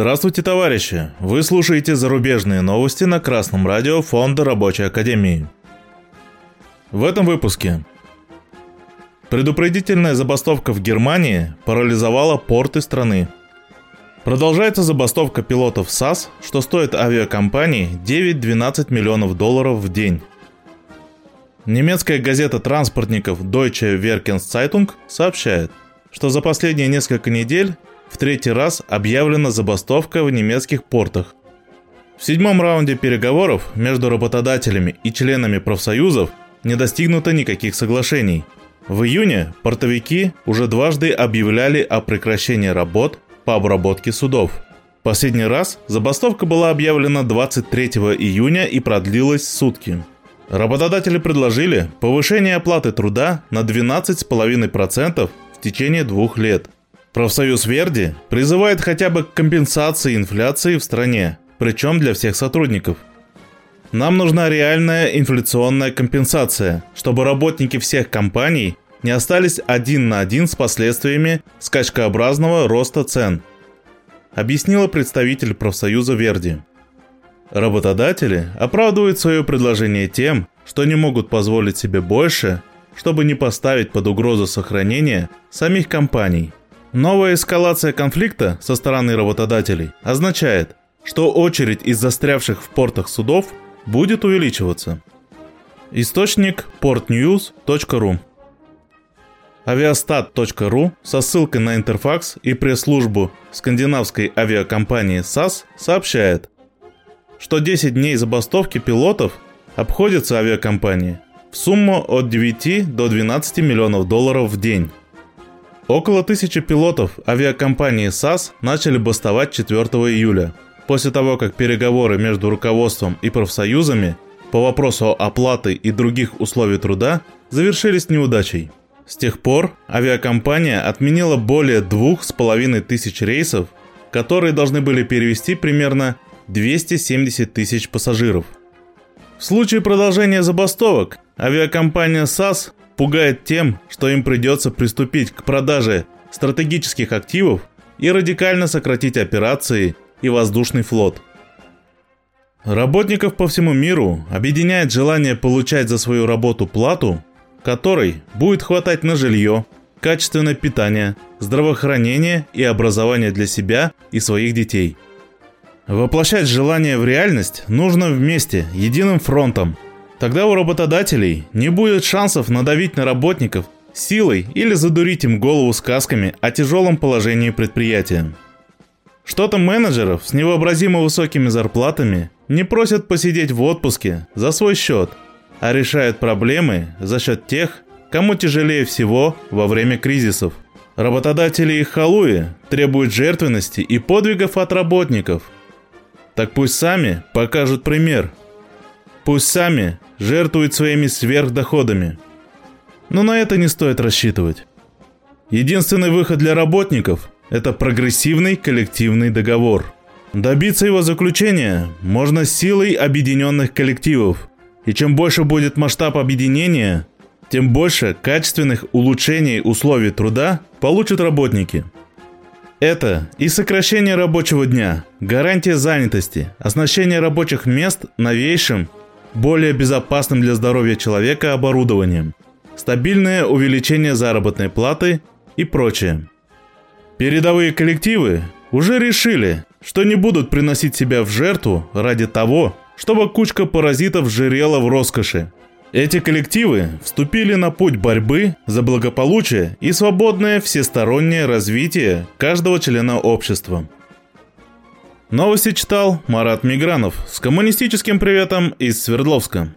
Здравствуйте, товарищи! Вы слушаете зарубежные новости на Красном радио Фонда Рабочей Академии. В этом выпуске Предупредительная забастовка в Германии парализовала порты страны. Продолжается забастовка пилотов САС, что стоит авиакомпании 9-12 миллионов долларов в день. Немецкая газета транспортников Deutsche Werkenszeitung сообщает, что за последние несколько недель в третий раз объявлена забастовка в немецких портах. В седьмом раунде переговоров между работодателями и членами профсоюзов не достигнуто никаких соглашений. В июне портовики уже дважды объявляли о прекращении работ по обработке судов. Последний раз забастовка была объявлена 23 июня и продлилась сутки. Работодатели предложили повышение оплаты труда на 12,5% в течение двух лет – Профсоюз Верди призывает хотя бы к компенсации инфляции в стране, причем для всех сотрудников. Нам нужна реальная инфляционная компенсация, чтобы работники всех компаний не остались один на один с последствиями скачкообразного роста цен, объяснила представитель профсоюза Верди. Работодатели оправдывают свое предложение тем, что не могут позволить себе больше, чтобы не поставить под угрозу сохранение самих компаний – Новая эскалация конфликта со стороны работодателей означает, что очередь из застрявших в портах судов будет увеличиваться. Источник portnews.ru Aviastat.ru со ссылкой на интерфакс и пресс-службу скандинавской авиакомпании SAS сообщает, что 10 дней забастовки пилотов обходятся авиакомпании в сумму от 9 до 12 миллионов долларов в день. Около тысячи пилотов авиакомпании САС начали бастовать 4 июля, после того, как переговоры между руководством и профсоюзами по вопросу оплаты и других условий труда завершились неудачей. С тех пор авиакомпания отменила более двух с половиной тысяч рейсов, которые должны были перевести примерно 270 тысяч пассажиров. В случае продолжения забастовок авиакомпания САС пугает тем, что им придется приступить к продаже стратегических активов и радикально сократить операции и воздушный флот. Работников по всему миру объединяет желание получать за свою работу плату, которой будет хватать на жилье, качественное питание, здравоохранение и образование для себя и своих детей. Воплощать желание в реальность нужно вместе, единым фронтом – Тогда у работодателей не будет шансов надавить на работников силой или задурить им голову сказками о тяжелом положении предприятия. Что-то менеджеров с невообразимо высокими зарплатами не просят посидеть в отпуске за свой счет, а решают проблемы за счет тех, кому тяжелее всего во время кризисов. Работодатели и халуи требуют жертвенности и подвигов от работников. Так пусть сами покажут пример. Пусть сами жертвует своими сверхдоходами. Но на это не стоит рассчитывать. Единственный выход для работников – это прогрессивный коллективный договор. Добиться его заключения можно силой объединенных коллективов. И чем больше будет масштаб объединения, тем больше качественных улучшений условий труда получат работники. Это и сокращение рабочего дня, гарантия занятости, оснащение рабочих мест новейшим более безопасным для здоровья человека оборудованием, стабильное увеличение заработной платы и прочее. Передовые коллективы уже решили, что не будут приносить себя в жертву ради того, чтобы кучка паразитов жирела в роскоши. Эти коллективы вступили на путь борьбы за благополучие и свободное всестороннее развитие каждого члена общества – Новости читал Марат Мигранов с коммунистическим приветом из Свердловска.